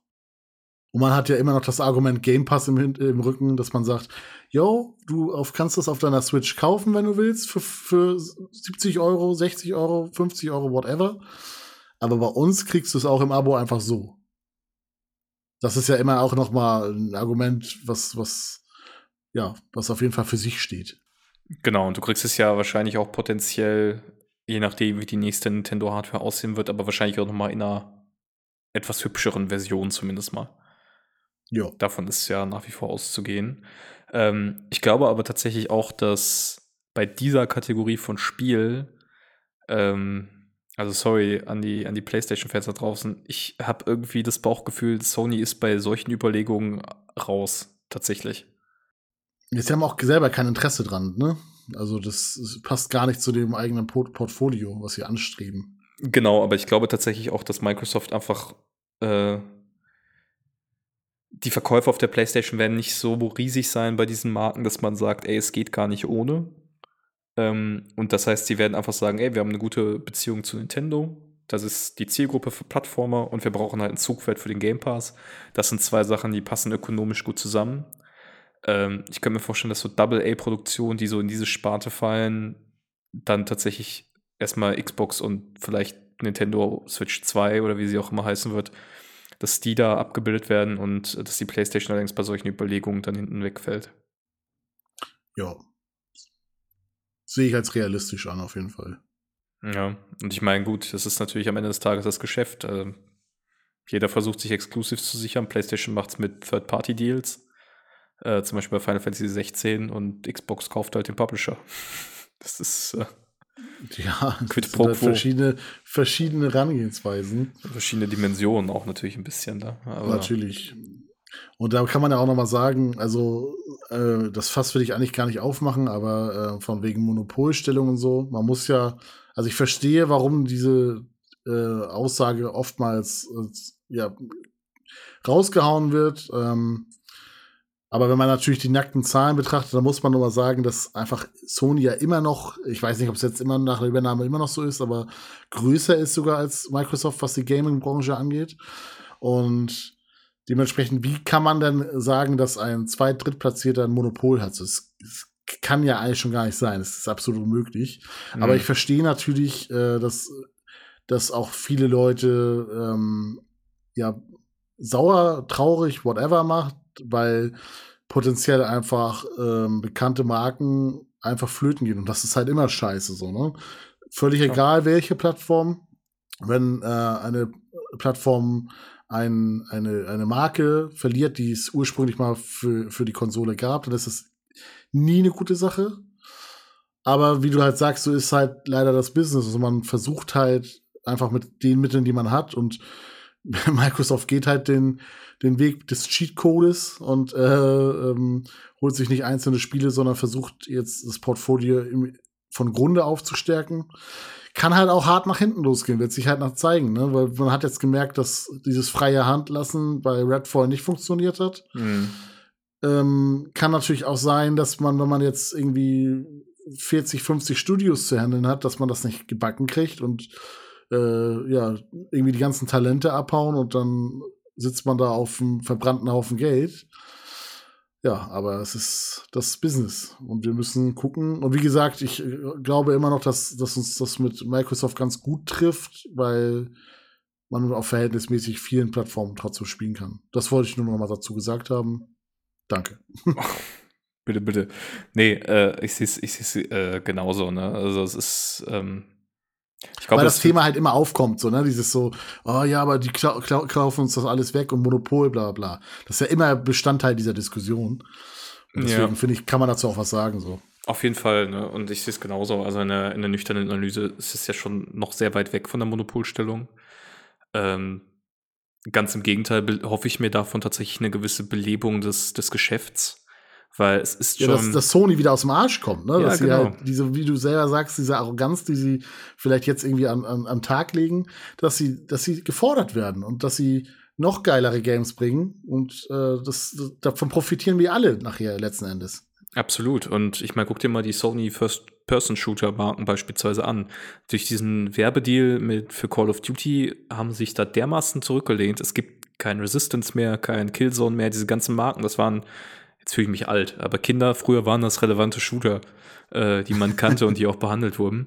Und man hat ja immer noch das Argument Game Pass im, im Rücken, dass man sagt, yo, du auf, kannst das auf deiner Switch kaufen, wenn du willst, für, für 70 Euro, 60 Euro, 50 Euro, whatever. Aber bei uns kriegst du es auch im Abo einfach so. Das ist ja immer auch noch mal ein Argument, was, was, ja, was auf jeden Fall für sich steht. Genau, und du kriegst es ja wahrscheinlich auch potenziell, je nachdem, wie die nächste Nintendo-Hardware aussehen wird, aber wahrscheinlich auch noch mal in einer etwas hübscheren Version zumindest mal. Ja. Davon ist ja nach wie vor auszugehen. Ähm, ich glaube aber tatsächlich auch, dass bei dieser Kategorie von Spiel, ähm, also sorry an die, an die PlayStation-Fans da draußen, ich habe irgendwie das Bauchgefühl, Sony ist bei solchen Überlegungen raus, tatsächlich. Jetzt haben auch selber kein Interesse dran, ne? Also das, das passt gar nicht zu dem eigenen Port Portfolio, was sie anstreben. Genau, aber ich glaube tatsächlich auch, dass Microsoft einfach äh, die Verkäufe auf der PlayStation werden nicht so riesig sein bei diesen Marken, dass man sagt, ey, es geht gar nicht ohne. Ähm, und das heißt, sie werden einfach sagen, ey, wir haben eine gute Beziehung zu Nintendo. Das ist die Zielgruppe für Plattformer und wir brauchen halt ein Zugwert für den Game Pass. Das sind zwei Sachen, die passen ökonomisch gut zusammen. Ähm, ich kann mir vorstellen, dass so Double-A-Produktionen, die so in diese Sparte fallen, dann tatsächlich erstmal Xbox und vielleicht Nintendo Switch 2 oder wie sie auch immer heißen wird, dass die da abgebildet werden und dass die PlayStation allerdings bei solchen Überlegungen dann hinten wegfällt. Ja. Sehe ich als realistisch an, auf jeden Fall. Ja, und ich meine, gut, das ist natürlich am Ende des Tages das Geschäft. Äh, jeder versucht sich Exclusives zu sichern. PlayStation macht es mit Third-Party-Deals. Äh, zum Beispiel bei Final Fantasy 16 und Xbox kauft halt den Publisher. Das ist. Äh, ja, Quid pro halt verschiedene, verschiedene Herangehensweisen. Verschiedene Dimensionen auch natürlich ein bisschen da. Aber natürlich. Und da kann man ja auch noch mal sagen, also äh, das Fass will ich eigentlich gar nicht aufmachen, aber äh, von wegen Monopolstellung und so, man muss ja, also ich verstehe, warum diese äh, Aussage oftmals ja rausgehauen wird. Ähm, aber wenn man natürlich die nackten Zahlen betrachtet, dann muss man nur mal sagen, dass einfach Sony ja immer noch, ich weiß nicht, ob es jetzt immer nach der Übernahme immer noch so ist, aber größer ist sogar als Microsoft, was die Gaming-Branche angeht. Und dementsprechend, wie kann man denn sagen, dass ein zweit-, drittplatzierter ein Monopol hat? Das, das, kann ja eigentlich schon gar nicht sein. Das ist absolut unmöglich. Mhm. Aber ich verstehe natürlich, äh, dass, dass auch viele Leute ähm, ja sauer, traurig, whatever macht, weil potenziell einfach ähm, bekannte Marken einfach flöten gehen. Und das ist halt immer scheiße so, ne? Völlig ja. egal, welche Plattform. Wenn äh, eine Plattform ein, eine, eine Marke verliert, die es ursprünglich mal für, für die Konsole gab, dann ist es nie eine gute Sache. Aber wie du halt sagst, so ist halt leider das Business. Also man versucht halt einfach mit den Mitteln, die man hat und Microsoft geht halt den, den Weg des Cheatcodes und äh, ähm, holt sich nicht einzelne Spiele, sondern versucht jetzt das Portfolio im, von Grunde aufzustärken. Kann halt auch hart nach hinten losgehen, wird sich halt noch zeigen, ne? Weil man hat jetzt gemerkt, dass dieses freie Handlassen bei Redfall nicht funktioniert hat. Mhm. Ähm, kann natürlich auch sein, dass man, wenn man jetzt irgendwie 40, 50 Studios zu handeln hat, dass man das nicht gebacken kriegt und äh, ja, irgendwie die ganzen Talente abhauen und dann sitzt man da auf einem verbrannten Haufen Geld. Ja, aber es ist das Business und wir müssen gucken. Und wie gesagt, ich äh, glaube immer noch, dass, dass uns das mit Microsoft ganz gut trifft, weil man auf verhältnismäßig vielen Plattformen trotzdem spielen kann. Das wollte ich nur noch mal dazu gesagt haben. Danke. bitte, bitte. Nee, äh, ich sehe es ich äh, genauso. Ne? Also es ist, ähm, glaub, Weil das, das Thema halt immer aufkommt, so, ne? Dieses so, oh ja, aber die klau klau kaufen uns das alles weg und Monopol, bla bla. Das ist ja immer Bestandteil dieser Diskussion. Und deswegen ja. finde ich, kann man dazu auch was sagen, so. Auf jeden Fall, ne? Und ich sehe es genauso. Also in der, in der nüchternen Analyse ist es ja schon noch sehr weit weg von der Monopolstellung. Ähm, ganz im Gegenteil hoffe ich mir davon tatsächlich eine gewisse Belebung des, des Geschäfts. Weil es ist schon. Ja, dass, dass Sony wieder aus dem Arsch kommt, ne? Ja, dass genau. sie halt diese, wie du selber sagst, diese Arroganz, die sie vielleicht jetzt irgendwie an, an, am Tag legen, dass sie, dass sie gefordert werden und dass sie noch geilere Games bringen. Und äh, das, davon profitieren wir alle nachher letzten Endes. Absolut. Und ich meine, guck dir mal die Sony First-Person-Shooter-Marken beispielsweise an. Durch diesen Werbedeal mit, für Call of Duty haben sich da dermaßen zurückgelehnt. Es gibt kein Resistance mehr, kein Killzone mehr, diese ganzen Marken. Das waren jetzt fühle ich mich alt, aber Kinder, früher waren das relevante Shooter, äh, die man kannte und die auch behandelt wurden.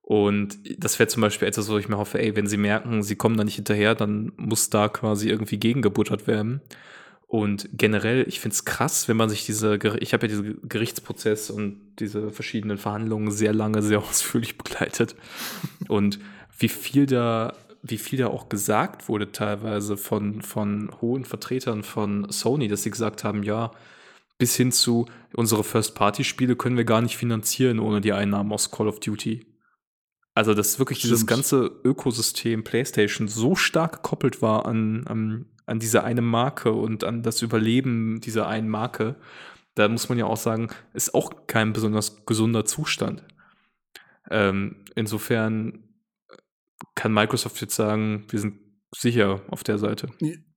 Und das wäre zum Beispiel etwas, wo ich mir hoffe, ey, wenn sie merken, sie kommen da nicht hinterher, dann muss da quasi irgendwie gegengebuttert werden. Und generell, ich finde es krass, wenn man sich diese, ich habe ja diesen Gerichtsprozess und diese verschiedenen Verhandlungen sehr lange, sehr ausführlich begleitet. Und wie viel da, wie viel da auch gesagt wurde teilweise von, von hohen Vertretern von Sony, dass sie gesagt haben, ja, bis hin zu unsere First-Party-Spiele können wir gar nicht finanzieren ohne die Einnahmen aus Call of Duty. Also, dass wirklich Stimmt. dieses ganze Ökosystem PlayStation so stark gekoppelt war an, an, an diese eine Marke und an das Überleben dieser einen Marke, da muss man ja auch sagen, ist auch kein besonders gesunder Zustand. Ähm, insofern kann Microsoft jetzt sagen, wir sind sicher auf der Seite.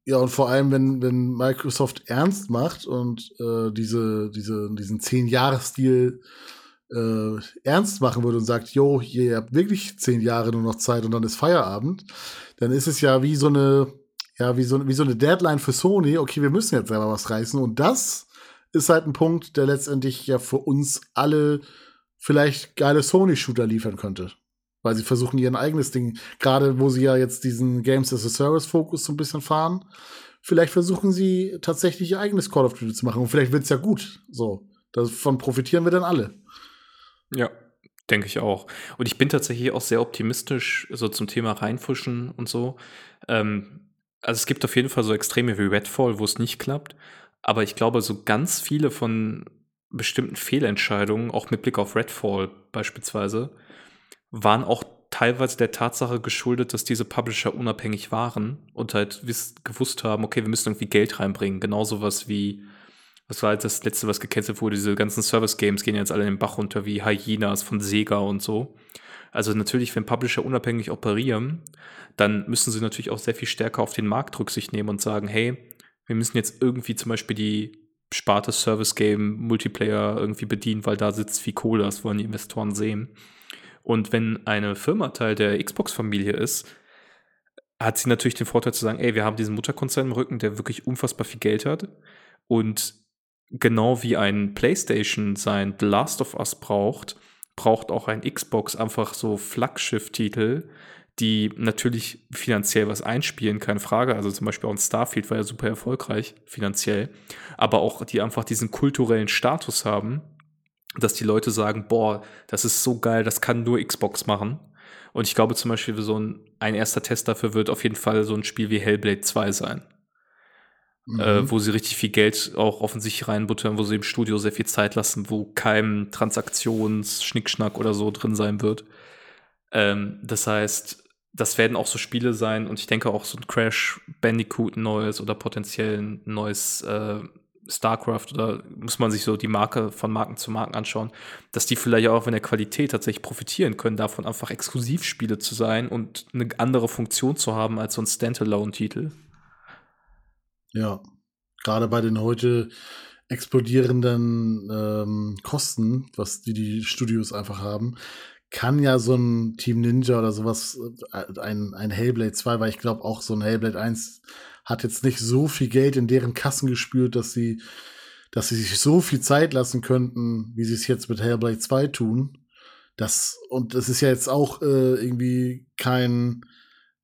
Ja, und vor allem, wenn, wenn Microsoft ernst macht und äh, diese, diese, diesen Zehn-Jahres-Stil äh, ernst machen würde und sagt, jo, ihr habt wirklich zehn Jahre nur noch Zeit und dann ist Feierabend, dann ist es ja wie so eine, ja, wie so, wie so eine Deadline für Sony, okay, wir müssen jetzt selber was reißen. Und das ist halt ein Punkt, der letztendlich ja für uns alle vielleicht geile Sony-Shooter liefern könnte weil sie versuchen ihr eigenes Ding, gerade wo sie ja jetzt diesen Games as a Service Fokus so ein bisschen fahren, vielleicht versuchen sie tatsächlich ihr eigenes Call of Duty zu machen und vielleicht wird es ja gut. So, davon profitieren wir dann alle. Ja, denke ich auch. Und ich bin tatsächlich auch sehr optimistisch so zum Thema reinfuschen und so. Ähm, also es gibt auf jeden Fall so Extreme wie Redfall, wo es nicht klappt. Aber ich glaube, so ganz viele von bestimmten Fehlentscheidungen, auch mit Blick auf Redfall beispielsweise, waren auch teilweise der Tatsache geschuldet, dass diese Publisher unabhängig waren und halt gewusst haben, okay, wir müssen irgendwie Geld reinbringen. Genauso was wie, was war jetzt das letzte, was gecancelt wurde, diese ganzen Service-Games gehen jetzt alle in den Bach runter, wie Hyenas von Sega und so. Also natürlich, wenn Publisher unabhängig operieren, dann müssen sie natürlich auch sehr viel stärker auf den Markt Rücksicht nehmen und sagen, hey, wir müssen jetzt irgendwie zum Beispiel die Sparte Service Game Multiplayer irgendwie bedienen, weil da sitzt viel Kohle, das wollen die Investoren sehen. Und wenn eine Firma Teil der Xbox-Familie ist, hat sie natürlich den Vorteil zu sagen, ey, wir haben diesen Mutterkonzern im Rücken, der wirklich unfassbar viel Geld hat. Und genau wie ein PlayStation sein The Last of Us braucht, braucht auch ein Xbox einfach so Flaggschiff-Titel, die natürlich finanziell was einspielen, keine Frage. Also zum Beispiel auch ein Starfield war ja super erfolgreich finanziell, aber auch die einfach diesen kulturellen Status haben, dass die Leute sagen, boah, das ist so geil, das kann nur Xbox machen. Und ich glaube zum Beispiel, so ein, ein erster Test dafür wird auf jeden Fall so ein Spiel wie Hellblade 2 sein. Mhm. Äh, wo sie richtig viel Geld auch offensichtlich reinbuttern, wo sie im Studio sehr viel Zeit lassen, wo kein Transaktions-Schnickschnack oder so drin sein wird. Ähm, das heißt, das werden auch so Spiele sein und ich denke auch so ein Crash Bandicoot neues oder potenziell ein neues äh, StarCraft oder muss man sich so die Marke von Marken zu Marken anschauen, dass die vielleicht auch in der Qualität tatsächlich profitieren können, davon einfach Exklusivspiele zu sein und eine andere Funktion zu haben als so ein Standalone-Titel. Ja, gerade bei den heute explodierenden ähm, Kosten, was die, die Studios einfach haben, kann ja so ein Team Ninja oder sowas, äh, ein, ein Hellblade 2, weil ich glaube auch so ein Hellblade 1 hat jetzt nicht so viel Geld in deren Kassen gespürt, dass sie, dass sie sich so viel Zeit lassen könnten, wie sie es jetzt mit Hellblade 2 tun. Das, und es ist ja jetzt auch äh, irgendwie kein,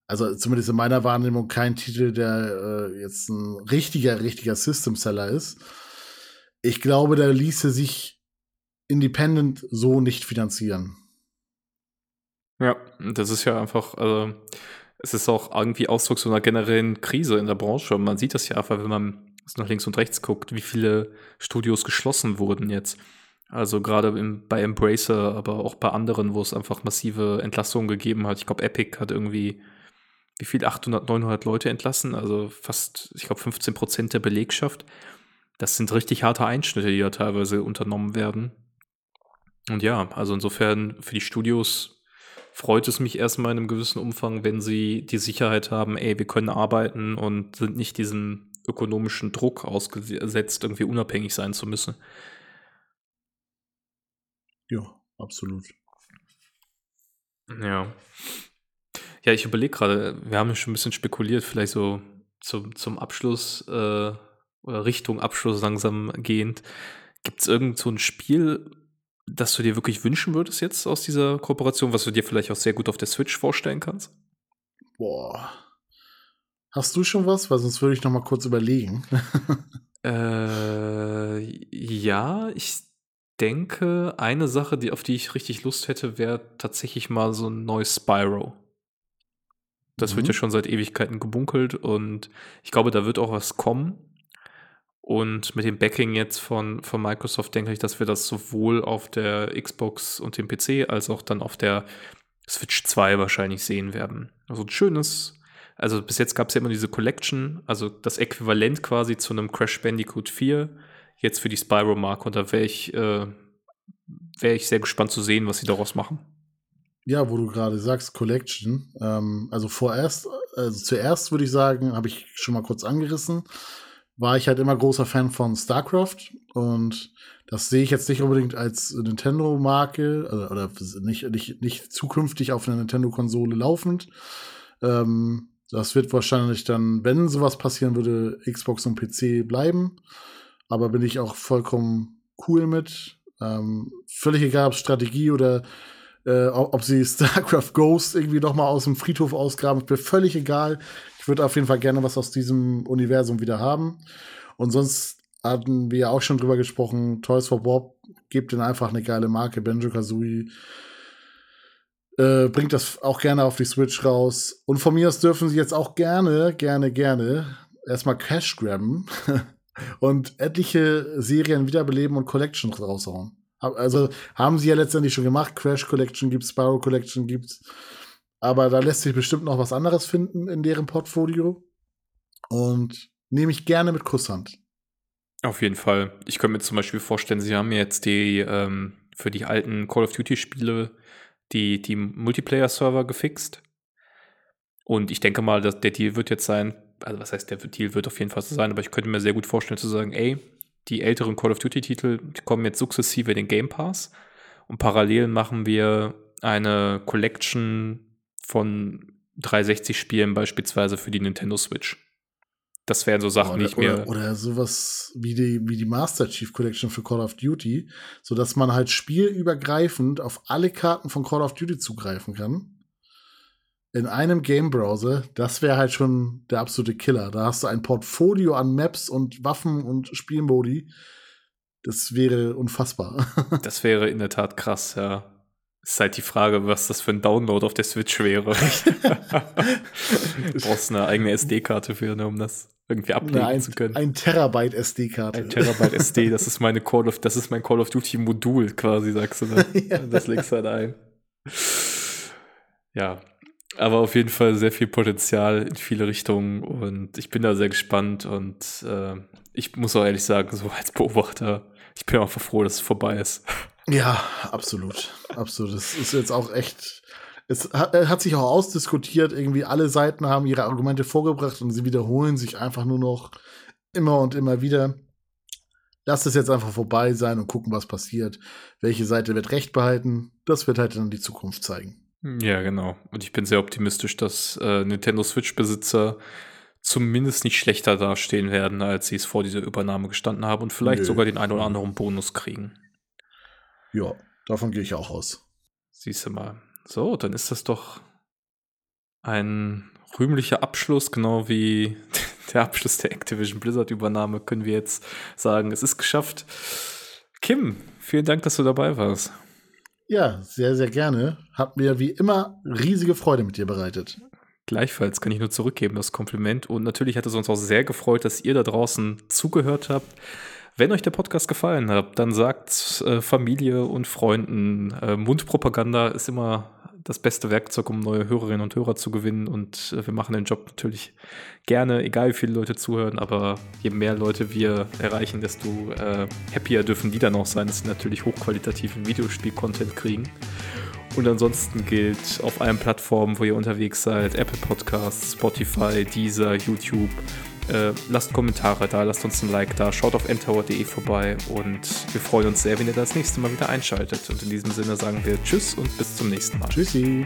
also zumindest in meiner Wahrnehmung kein Titel, der äh, jetzt ein richtiger, richtiger System-Seller ist. Ich glaube, da ließe sich Independent so nicht finanzieren. Ja, das ist ja einfach, also es ist auch irgendwie Ausdruck so einer generellen Krise in der Branche. Man sieht das ja einfach, wenn man nach links und rechts guckt, wie viele Studios geschlossen wurden jetzt. Also gerade bei Embracer, aber auch bei anderen, wo es einfach massive Entlassungen gegeben hat. Ich glaube, Epic hat irgendwie, wie viel, 800, 900 Leute entlassen, also fast, ich glaube, 15 Prozent der Belegschaft. Das sind richtig harte Einschnitte, die da teilweise unternommen werden. Und ja, also insofern für die Studios freut es mich erstmal in einem gewissen Umfang, wenn sie die Sicherheit haben, ey, wir können arbeiten und sind nicht diesem ökonomischen Druck ausgesetzt, irgendwie unabhängig sein zu müssen. Ja, absolut. Ja. Ja, ich überlege gerade, wir haben ja schon ein bisschen spekuliert, vielleicht so zum, zum Abschluss äh, oder Richtung Abschluss langsam gehend. Gibt es irgend so ein Spiel, das du dir wirklich wünschen würdest jetzt aus dieser Kooperation, was du dir vielleicht auch sehr gut auf der Switch vorstellen kannst? Boah. Hast du schon was? Weil sonst würde ich noch mal kurz überlegen. äh, ja, ich denke, eine Sache, die, auf die ich richtig Lust hätte, wäre tatsächlich mal so ein neues Spyro. Das mhm. wird ja schon seit Ewigkeiten gebunkelt und ich glaube, da wird auch was kommen. Und mit dem Backing jetzt von, von Microsoft denke ich, dass wir das sowohl auf der Xbox und dem PC als auch dann auf der Switch 2 wahrscheinlich sehen werden. Also ein schönes, also bis jetzt gab es ja immer diese Collection, also das Äquivalent quasi zu einem Crash Bandicoot 4, jetzt für die Spyro-Marke. Und da wäre ich, äh, wär ich sehr gespannt zu sehen, was sie daraus machen. Ja, wo du gerade sagst, Collection. Ähm, also vorerst, also zuerst würde ich sagen, habe ich schon mal kurz angerissen, war ich halt immer großer Fan von StarCraft und das sehe ich jetzt nicht unbedingt als Nintendo-Marke oder, oder, nicht, nicht, nicht zukünftig auf einer Nintendo-Konsole laufend. Ähm, das wird wahrscheinlich dann, wenn sowas passieren würde, Xbox und PC bleiben. Aber bin ich auch vollkommen cool mit. Ähm, völlig egal, ob Strategie oder äh, ob sie StarCraft Ghost irgendwie noch mal aus dem Friedhof ausgraben, ist mir völlig egal. Ich würde auf jeden Fall gerne was aus diesem Universum wieder haben. Und sonst hatten wir ja auch schon drüber gesprochen, Toys for Bob gibt ihnen einfach eine geile Marke, Benjo Kazooie. Äh, bringt das auch gerne auf die Switch raus. Und von mir aus dürfen sie jetzt auch gerne, gerne, gerne erstmal Cash grabben und etliche Serien wiederbeleben und Collections raushauen. Also haben sie ja letztendlich schon gemacht. Crash Collection gibt's, Sparrow Collection gibt's. Aber da lässt sich bestimmt noch was anderes finden in deren Portfolio. Und nehme ich gerne mit Kusshand. Auf jeden Fall. Ich könnte mir zum Beispiel vorstellen, sie haben jetzt die ähm, für die alten Call of Duty-Spiele die, die Multiplayer-Server gefixt. Und ich denke mal, dass der Deal wird jetzt sein, also was heißt, der Deal wird auf jeden Fall so sein, aber ich könnte mir sehr gut vorstellen zu sagen, ey, die älteren Call of Duty-Titel kommen jetzt sukzessive in den Game Pass und parallel machen wir eine Collection von 360-Spielen beispielsweise für die Nintendo Switch. Das wären so Sachen, die ich mir. Oder, oder sowas wie die, wie die Master Chief Collection für Call of Duty, sodass man halt spielübergreifend auf alle Karten von Call of Duty zugreifen kann. In einem Game-Browser, das wäre halt schon der absolute Killer. Da hast du ein Portfolio an Maps und Waffen und Spielmodi. Das wäre unfassbar. das wäre in der Tat krass, ja. Ist halt die Frage, was das für ein Download auf der Switch wäre. du brauchst eine eigene SD-Karte für, ne, um das irgendwie ablegen ein, zu können. Ein Terabyte SD-Karte. Ein Terabyte SD, das ist meine Call of, das ist mein Call of Duty Modul quasi, sagst du. Ne? ja. Das legst du halt ein. Ja. Aber auf jeden Fall sehr viel Potenzial in viele Richtungen und ich bin da sehr gespannt und äh, ich muss auch ehrlich sagen, so als Beobachter, ich bin einfach froh, dass es vorbei ist. Ja, absolut. Absolut. Es ist jetzt auch echt. Es hat, hat, sich auch ausdiskutiert. Irgendwie alle Seiten haben ihre Argumente vorgebracht und sie wiederholen sich einfach nur noch immer und immer wieder. Lass es jetzt einfach vorbei sein und gucken, was passiert. Welche Seite wird Recht behalten? Das wird halt dann die Zukunft zeigen. Ja, genau. Und ich bin sehr optimistisch, dass äh, Nintendo Switch-Besitzer zumindest nicht schlechter dastehen werden, als sie es vor dieser Übernahme gestanden haben und vielleicht Nö. sogar den einen oder anderen Bonus kriegen. Ja, davon gehe ich auch aus. Siehst du mal. So, dann ist das doch ein rühmlicher Abschluss, genau wie der Abschluss der Activision Blizzard-Übernahme, können wir jetzt sagen, es ist geschafft. Kim, vielen Dank, dass du dabei warst. Ja, sehr, sehr gerne. Hat mir wie immer riesige Freude mit dir bereitet. Gleichfalls kann ich nur zurückgeben, das Kompliment. Und natürlich hat es uns auch sehr gefreut, dass ihr da draußen zugehört habt. Wenn euch der Podcast gefallen hat, dann sagt äh, Familie und Freunden, äh, Mundpropaganda ist immer das beste Werkzeug, um neue Hörerinnen und Hörer zu gewinnen. Und äh, wir machen den Job natürlich gerne, egal wie viele Leute zuhören. Aber je mehr Leute wir erreichen, desto äh, happier dürfen die dann auch sein, dass sie natürlich hochqualitativen Videospiel-Content kriegen. Und ansonsten gilt auf allen Plattformen, wo ihr unterwegs seid, Apple Podcasts, Spotify, Deezer, YouTube. Äh, lasst Kommentare da, lasst uns ein Like da, schaut auf ntower.de vorbei und wir freuen uns sehr, wenn ihr das nächste Mal wieder einschaltet. Und in diesem Sinne sagen wir Tschüss und bis zum nächsten Mal. Tschüssi.